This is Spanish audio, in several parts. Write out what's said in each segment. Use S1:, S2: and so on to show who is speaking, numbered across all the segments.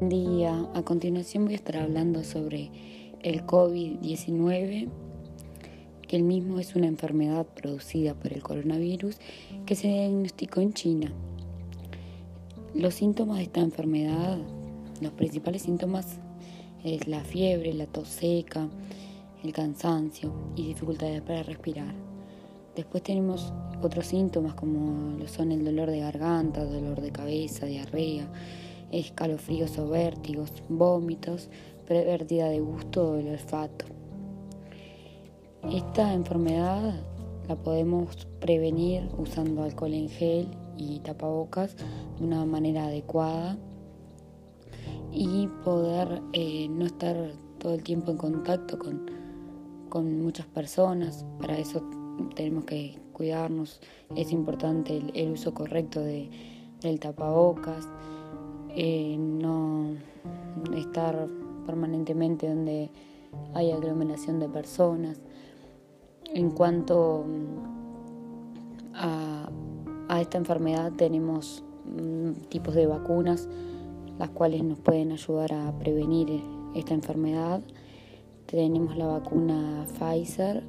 S1: Día, a continuación voy a estar hablando sobre el COVID-19, que el mismo es una enfermedad producida por el coronavirus que se diagnosticó en China. Los síntomas de esta enfermedad, los principales síntomas es la fiebre, la tos seca, el cansancio y dificultades para respirar. Después tenemos otros síntomas como lo son el dolor de garganta, dolor de cabeza, diarrea, escalofríos o vértigos, vómitos, pérdida de gusto o del olfato. Esta enfermedad la podemos prevenir usando alcohol en gel y tapabocas de una manera adecuada y poder eh, no estar todo el tiempo en contacto con, con muchas personas. Para eso tenemos que cuidarnos, es importante el, uso correcto de, del tapabocas, eh, no estar permanentemente donde hay aglomeración de personas. En cuanto mm, a, esta enfermedad tenemos mm, tipos de vacunas las cuales nos pueden ayudar a prevenir esta enfermedad. Tenemos la vacuna Pfizer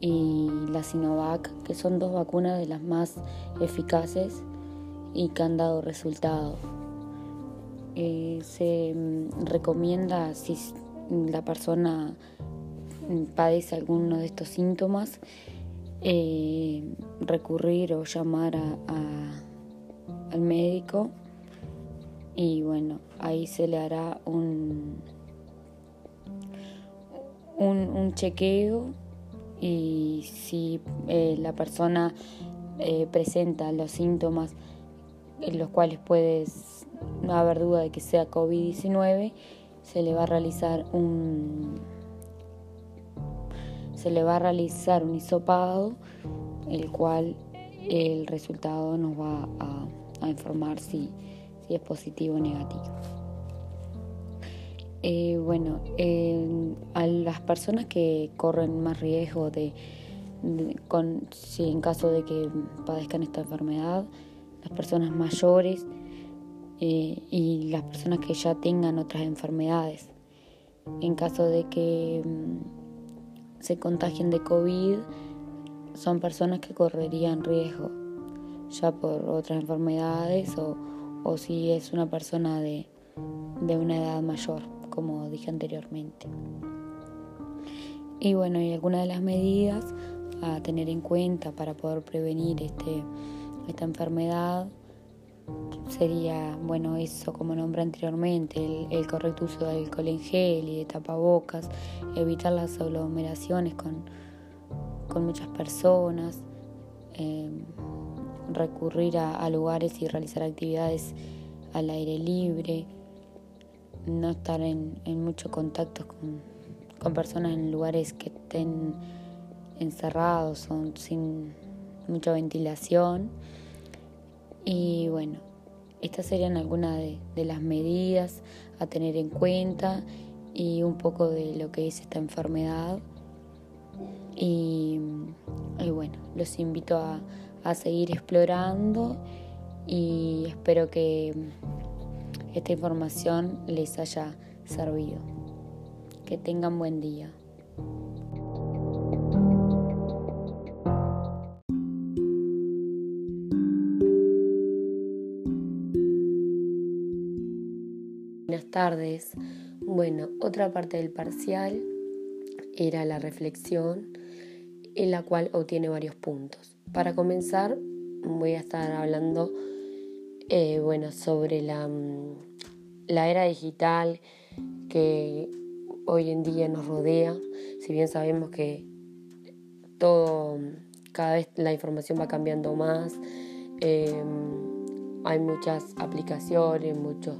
S1: y la Sinovac, que son dos vacunas de las más eficaces y que han dado resultado. Eh, se mm, recomienda si la persona padece alguno de estos síntomas, eh, recurrir o llamar al médico. Y bueno, ahí se le hará un, un, chequeo y si eh, la persona eh, presenta los síntomas en los cuales puede no haber duda de que sea COVID-19, se le va a realizar un se le va a realizar un hisopado, el cual el resultado nos va a, a informar si si es positivo o negativo. Eh, bueno, a las personas que corren más riesgo de, con, si en caso de que padezcan esta enfermedad, personas mayores eh, y las personas que ya tengan otras enfermedades. En caso de que mm, se contagien de COVID, son personas que correrían riesgo ya por otras enfermedades o, o si es una persona de, una edad mayor, como dije anteriormente. Y bueno, y algunas de las medidas a tener en cuenta para poder prevenir este, esta enfermedad sería, bueno, eso como nombré anteriormente, el, correcto uso de alcohol en gel y de tapabocas, evitar las aglomeraciones con, con muchas personas, eh, recurrir a, lugares y realizar actividades al aire libre, no estar en, mucho contacto con, personas en lugares que estén encerrados o sin mucha ventilación. Y bueno, estas serían algunas de, las medidas a tener en cuenta y un poco de lo que es esta enfermedad. Y, y bueno, los invito a, a seguir explorando y espero que esta información les haya servido. Que tengan buen día. Tardes. Bueno, otra parte del parcial era la reflexión en la cual obtiene varios puntos. Para comenzar, voy a estar hablando eh, bueno, sobre la, mm, la era digital que hoy en día nos rodea. Si bien sabemos que todo, cada vez la información va cambiando más, em, hay muchas aplicaciones, muchos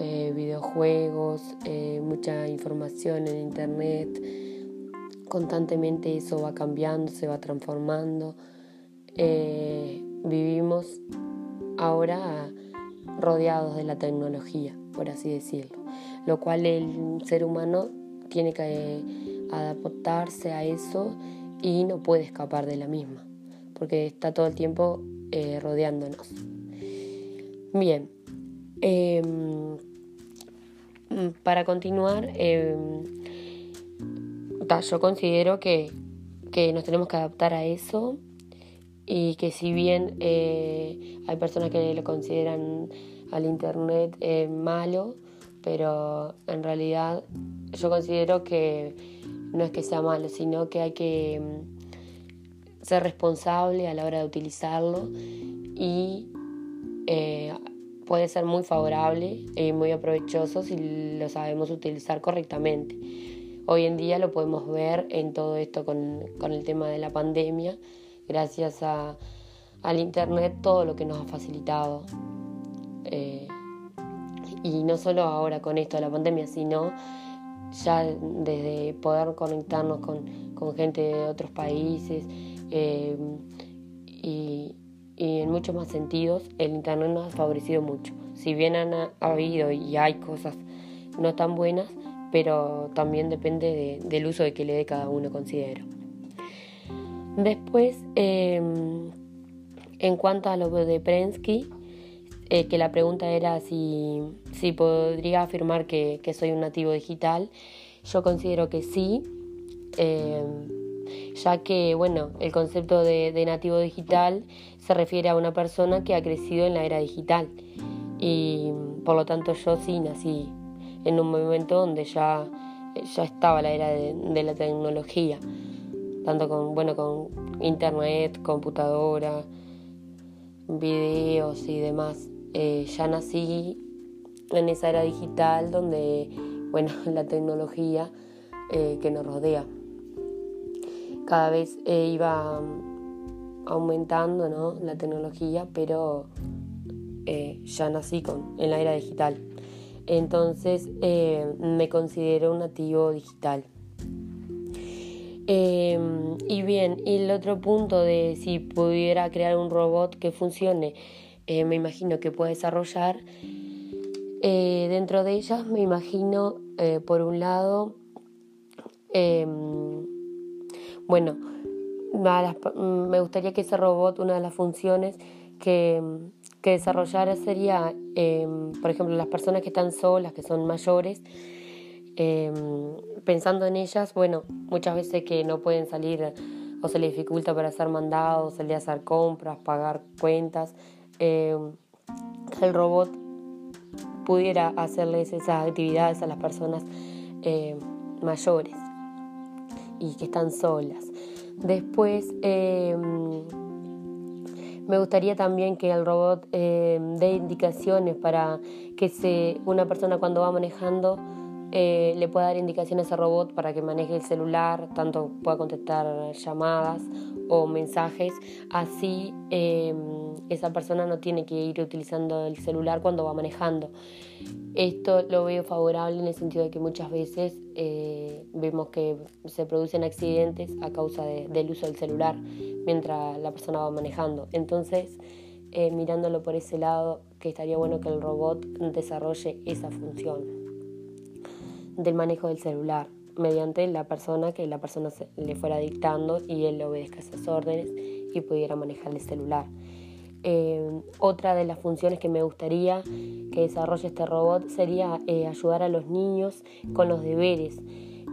S1: eh, videojuegos, eh, mucha información en internet. Constantemente eso va cambiando, se va transformando. Eh, vivimos ahora rodeados de la tecnología, por así decirlo, lo cual el ser humano tiene que adaptarse a eso y no puede escapar de la misma, porque está todo el tiempo rodeándonos. Bien, em,
S2: para continuar, em, yo considero que, nos tenemos que adaptar a eso y que si bien eh, hay personas que lo consideran al Internet eh, malo, pero en realidad yo considero que no es que sea malo, sino que hay que mm, ser responsable a la hora de utilizarlo y eh, puede ser muy favorable y muy aprovechoso si lo sabemos utilizar correctamente. Hoy en día lo podemos ver en todo esto con, el tema de la pandemia, gracias a, al Internet, todo lo que nos ha facilitado. Eh, y no solo ahora con esto de la pandemia, sino ya desde poder conectarnos con, gente de otros países eh, y, en muchos más sentidos el Internet nos ha favorecido mucho. Si bien han habido y hay cosas no tan buenas, pero también depende del uso de que le dé cada uno, considero. Después, em, en cuanto a lo de Prensky, eh, que la pregunta era si, podría afirmar que, soy un nativo digital. Yo considero que sí, eh, ya que bueno, el concepto de, nativo digital se refiere a una persona que ha crecido en la era digital. Y por lo tanto yo sí nací en un momento donde ya, ya estaba la era de, la tecnología, tanto con, bueno, con internet, computadora, videos y demás. Eh, ya nací en esa era digital donde, bueno, la tecnología eh, que nos rodea cada vez eh, iba aumentando ¿no? la tecnología, pero ya nací con, en la era digital. Entonces me considero un nativo digital. y bien, y el otro punto de si pudiera crear un robot que funcione eh, me imagino que puede desarrollar. Eh, dentro de ellas me imagino, eh, por un lado, bueno, me gustaría que ese robot, una de las funciones que, que desarrollara sería, em, por ejemplo, las personas que están solas, que son mayores, em, pensando en ellas, bueno, muchas veces que no pueden salir o se les dificulta para hacer mandados, salir a hacer compras, pagar cuentas, eh, el robot pudiera hacerles esas actividades a las personas mayores y que están solas. Después eh, me gustaría también que el robot dé indicaciones para que se, una persona cuando va manejando le pueda dar indicaciones al robot para que maneje el celular, tanto pueda contestar llamadas o mensajes, así em, esa persona no tiene que ir utilizando el celular cuando va manejando. Esto lo veo favorable en el sentido de que muchas veces eh, vemos que se producen accidentes a causa del uso del celular mientras la persona va manejando. Entonces, eh, mirándolo por ese lado, que estaría bueno que el robot desarrolle esa función del manejo del celular mediante la persona que la persona le fuera dictando y él obedezca esas órdenes y pudiera manejar el celular. Eh, otra de las funciones que me gustaría que desarrolle este robot sería eh, ayudar a los niños con los deberes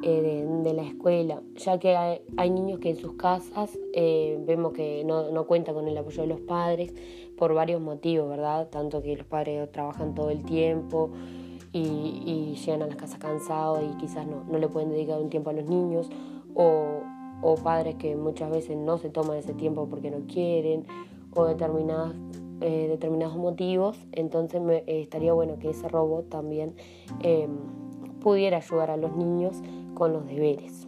S2: eh, de, la escuela, ya que hay, niños que en sus casas vemos que no, no cuentan con el apoyo de los padres por varios motivos, ¿verdad? Tanto que los padres trabajan todo el tiempo y, llegan a las casas cansados y quizás no, no, le pueden dedicar un tiempo a los niños o, padres que muchas veces no se toman ese tiempo porque no quieren o determinadas, eh, determinados motivos, entonces eh, estaría bueno que ese robot también em, pudiera ayudar a los niños con los deberes.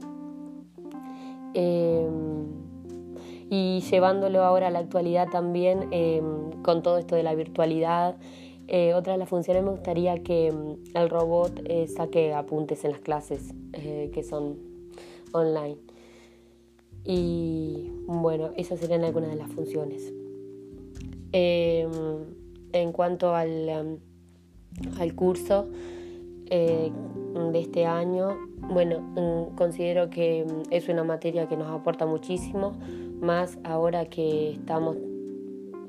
S2: Em, y llevándolo ahora a la actualidad también em, con todo esto de la virtualidad eh, otra de las funciones me gustaría que mm, el robot eh, saque apuntes en las clases eh, que son online. Y bueno, esas serían algunas de las funciones. Em, en cuanto al, mm, al curso de este año, bueno, mm, considero que es una materia que nos aporta muchísimo, más ahora que estamos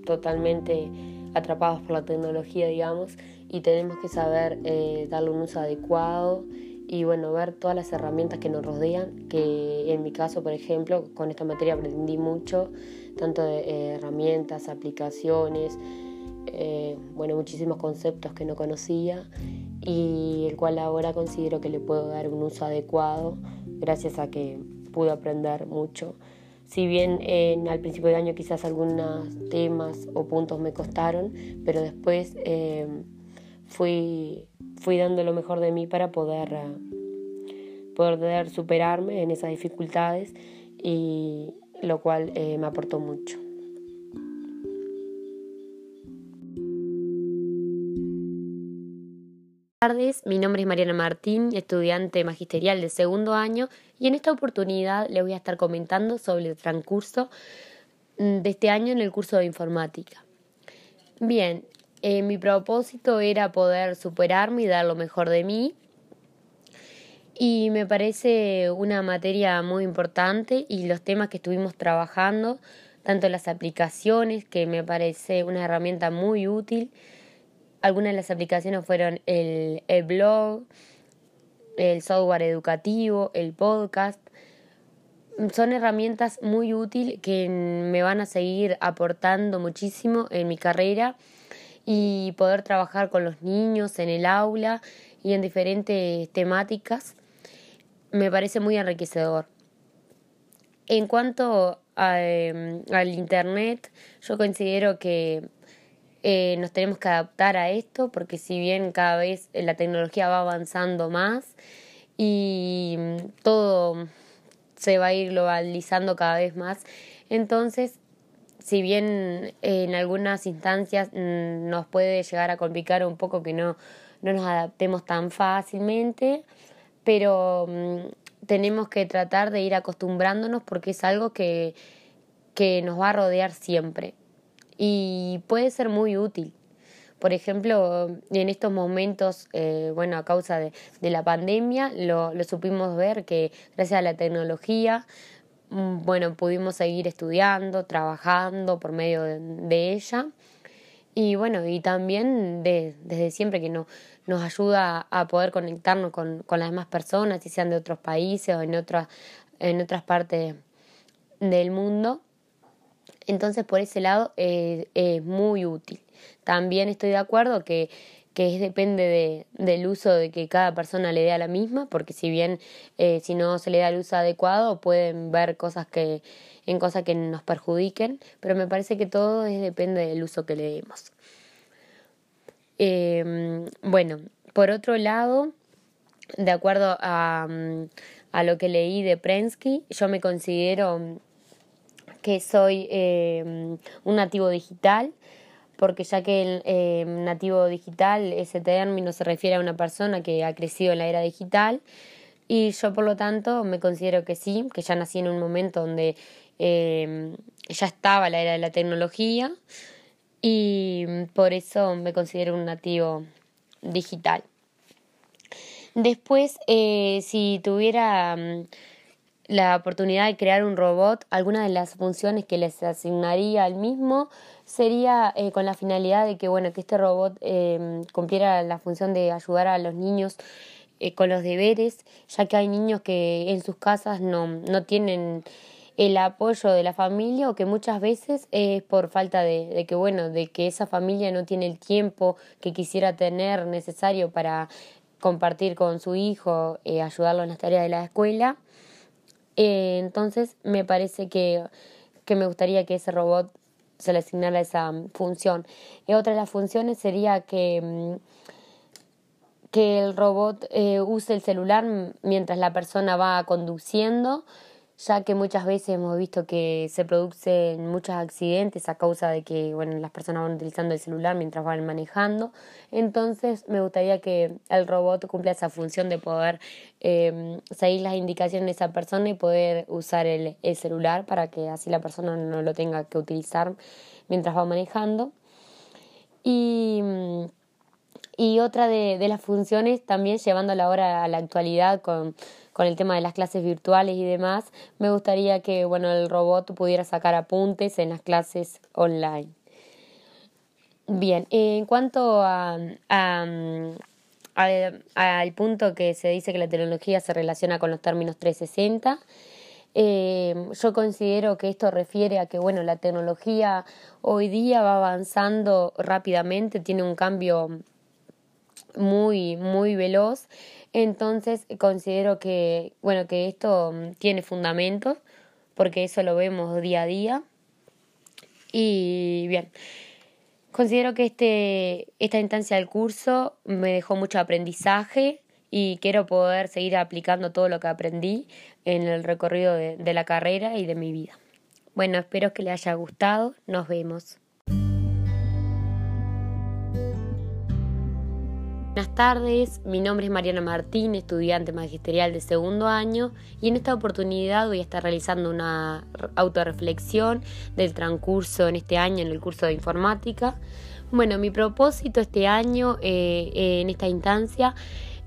S2: totalmente atrapados por la tecnología, digamos, y tenemos que saber eh, darle un uso adecuado y bueno, ver todas las herramientas que nos rodean, que en mi caso, por ejemplo, con esta materia aprendí mucho, tanto de eh, herramientas, aplicaciones, eh, bueno, muchísimos conceptos que no conocía y el cual ahora considero que le puedo dar un uso adecuado gracias a que pude aprender mucho. Si bien en, al principio de año quizás algunos temas o puntos me costaron, pero después eh, fui, fui dando lo mejor de mí para poder, uh, poder superarme en esas dificultades y lo cual eh, me aportó mucho. Tardes, mi nombre es Mariana Martín, estudiante magisterial de segundo año y en esta oportunidad le voy a estar comentando sobre el transcurso mm, de este año en el curso de informática. Bien, eh, mi propósito era poder superarme y dar lo mejor de mí. Y me parece una materia muy importante y los temas que estuvimos trabajando, tanto las aplicaciones, que me parece una herramienta muy útil. Algunas de las aplicaciones fueron el, el blog, el software educativo, el podcast. Son herramientas muy útiles que me van a seguir aportando muchísimo en mi carrera y poder trabajar con los niños en el aula y en diferentes temáticas me parece muy enriquecedor. En cuanto em, al Internet, yo considero que eh, nos tenemos que adaptar a esto porque si bien cada vez la tecnología va avanzando más y todo se va a ir globalizando cada vez más, entonces si bien en algunas instancias mm, nos puede llegar a complicar un poco que no, no nos adaptemos tan fácilmente, pero mm, tenemos que tratar de ir acostumbrándonos porque es algo que, que nos va a rodear siempre y puede ser muy útil. Por ejemplo, en estos momentos, eh, bueno, a causa de, de la pandemia, lo, lo supimos ver que gracias a la tecnología Mm, bueno, pudimos seguir estudiando, trabajando por medio de, ella. Y bueno, y también desde siempre que no, nos ayuda a poder conectarnos con, con, las demás personas, si sean de otros países o en otras, en otras partes del mundo. Entonces, por ese lado, es muy útil. También estoy de acuerdo que que es, depende de, del uso de que cada persona le dé a la misma, porque si bien eh, si no se le da el uso adecuado pueden ver cosas que en cosas que nos perjudiquen, pero me parece que todo es, depende del uso que le demos. Em, bueno, por otro lado, de acuerdo a, a lo que leí de Prensky, yo me considero que soy em, un nativo digital, porque ya que el eh, nativo digital, ese término se refiere a una persona que ha crecido en la era digital y yo por lo tanto me considero que sí, que ya nací en un momento donde eh, ya estaba la era de la tecnología y por eso me considero un nativo digital. Después, eh, si tuviera mm, la oportunidad de crear un robot, alguna de las funciones que les asignaría al mismo sería eh, con la finalidad de que bueno que este robot eh, cumpliera la función de ayudar a los niños eh, con los deberes ya que hay niños que en sus casas no, no tienen el apoyo de la familia o que muchas veces es por falta de, de, que bueno de que esa familia no tiene el tiempo que quisiera tener necesario para compartir con su hijo ayudarlo en las tareas de la escuela entonces me parece que que me gustaría que ese robot se le asignara esa mm, función. Y otra de las funciones sería que, mm, que el robot eh, use el celular mientras la persona va conduciendo ya que muchas veces hemos visto que se producen muchos accidentes a causa de que bueno, las personas van utilizando el celular mientras van manejando. Entonces me gustaría que el robot cumpla esa función de poder eh, seguir las indicaciones de esa persona y poder usar el, el celular para que así la persona no lo tenga que utilizar mientras va manejando. Y, y otra de, de las funciones también llevándola ahora a la actualidad con con el tema de las clases virtuales y demás, me gustaría que bueno, el robot pudiera sacar apuntes en las clases online. Bien, en cuanto a, al punto que se dice que la tecnología se relaciona con los términos 360, eh, yo considero que esto refiere a que bueno, la tecnología hoy día va avanzando rápidamente, tiene un cambio muy, muy veloz. Entonces considero que, bueno, que esto tiene fundamentos, porque eso lo vemos día a día. Y bien, considero que este, esta instancia del curso me dejó mucho aprendizaje y quiero poder seguir aplicando todo lo que aprendí en el recorrido de, de la carrera y de mi vida. Bueno, espero que les haya gustado. Nos vemos. Buenas tardes, mi nombre es Mariana Martín, estudiante magisterial de segundo año y en esta oportunidad voy a estar realizando una autorreflexión del transcurso en este año en el curso de informática. Bueno, mi propósito este año eh, en esta instancia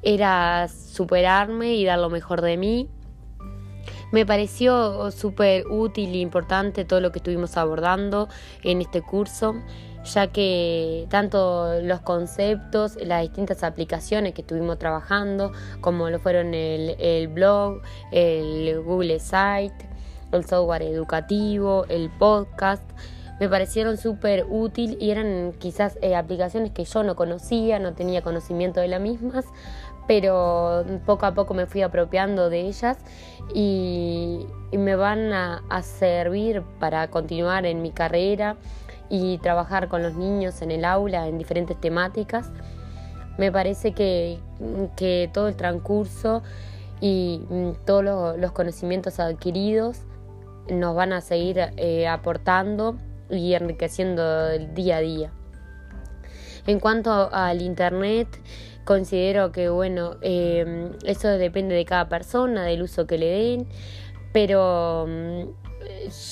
S2: era superarme y dar lo mejor de mí. Me pareció súper útil e importante todo lo que estuvimos abordando en este curso ya que tanto los conceptos, las distintas aplicaciones que estuvimos trabajando, como lo fueron el, blog, el Google Site, el software educativo, el podcast, me parecieron súper útil y eran quizás eh, aplicaciones que yo no conocía, no tenía conocimiento de las mismas, pero poco a poco me fui apropiando de ellas y, me van a servir para continuar en mi carrera y trabajar con los niños en el aula en diferentes temáticas. Me parece que, todo el transcurso y mm, todos los conocimientos adquiridos nos van a seguir eh, aportando y enriqueciendo el día a día. En cuanto al Internet, considero que bueno, eh, eso depende de cada persona, del uso que le den, pero mm,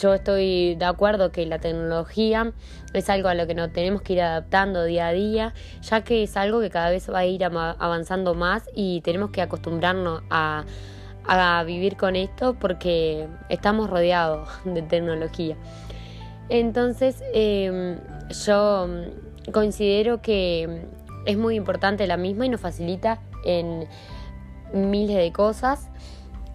S2: yo estoy de acuerdo que la tecnología es algo a lo que nos tenemos que ir adaptando día a día, ya que es algo que cada vez va a ir avanzando más y tenemos que acostumbrarnos a, vivir con esto porque estamos rodeados de tecnología. Entonces, em, yo considero que es muy importante la misma y nos facilita en miles de cosas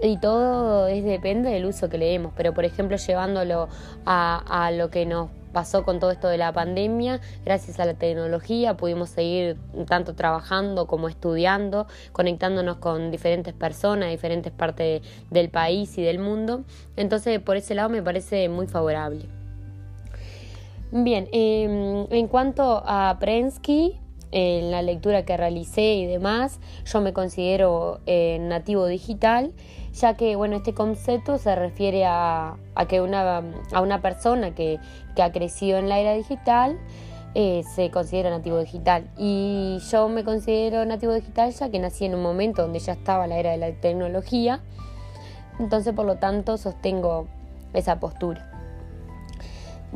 S2: y todo es, depende del uso que le demos, pero por ejemplo llevándolo a, lo que nos pasó con todo esto de la pandemia, gracias a la tecnología pudimos seguir tanto trabajando como estudiando, conectándonos con diferentes personas, diferentes partes del país y del mundo. Entonces por ese lado me parece muy favorable. Bien, em, en cuanto a Prensky, en la lectura que realicé y demás, yo me considero eh, nativo digital ya que bueno, este concepto se refiere a, que una, a una persona que, ha crecido en la era digital eh, se considera nativo digital. Y yo me considero nativo digital ya que nací en un momento donde ya estaba la era de la tecnología, entonces por lo tanto sostengo esa postura.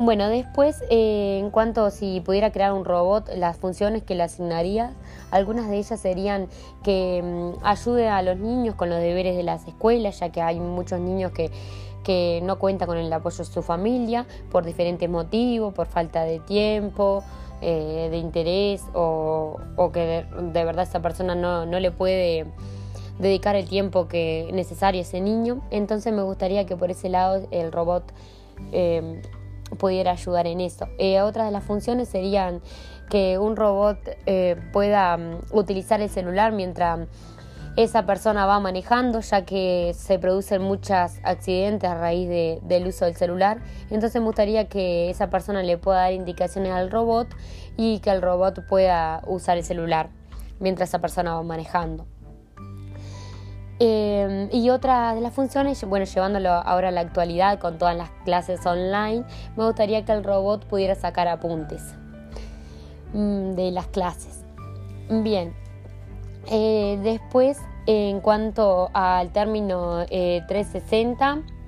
S2: Bueno, después, eh, en cuanto a si pudiera crear un robot, las funciones que le asignaría, algunas de ellas serían que mm, ayude a los niños con los deberes de las escuelas, ya que hay muchos niños que, que no cuentan con el apoyo de su familia por diferentes motivos, por falta de tiempo, eh, de interés o, que de, verdad esa persona no, no le puede dedicar el tiempo que necesario a ese niño. Entonces me gustaría que por ese lado el robot eh, pudiera ayudar en eso. Eh, otras de las funciones serían que un robot eh, pueda mm, utilizar el celular mientras esa persona va manejando, ya que se producen muchos accidentes a raíz del uso del celular. Entonces me gustaría que esa persona le pueda dar indicaciones al robot y que el robot pueda usar el celular mientras esa persona va manejando. Em, y otra de las funciones, bueno, llevándolo ahora a la actualidad con todas las clases online, me gustaría que el robot pudiera sacar apuntes mm, de las clases. Bien, eh, después, en cuanto al término 360, eh,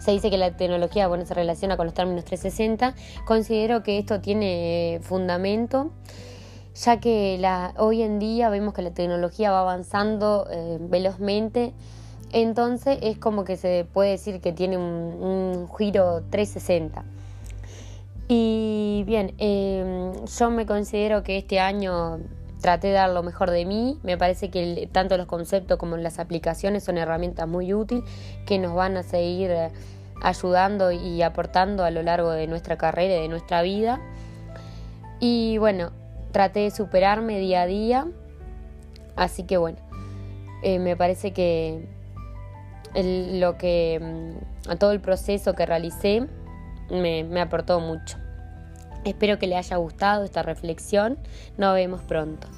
S2: se dice que la tecnología bueno, se relaciona con los términos 360. Considero que esto tiene fundamento ya que la, hoy en día vemos que la tecnología va avanzando eh, velozmente, entonces es como que se puede decir que tiene un, giro 360. Y bien, em, yo me considero que este año traté de dar lo mejor de mí. Me parece que tanto los conceptos como las aplicaciones son herramientas muy útiles que nos van a seguir eh, ayudando y aportando a lo largo de nuestra carrera y de nuestra vida. Y bueno, traté de superarme día a día. Así que bueno, eh, me parece que lo que mm, a todo el proceso que realicé me, aportó mucho. Espero que le haya gustado esta reflexión. Nos vemos pronto.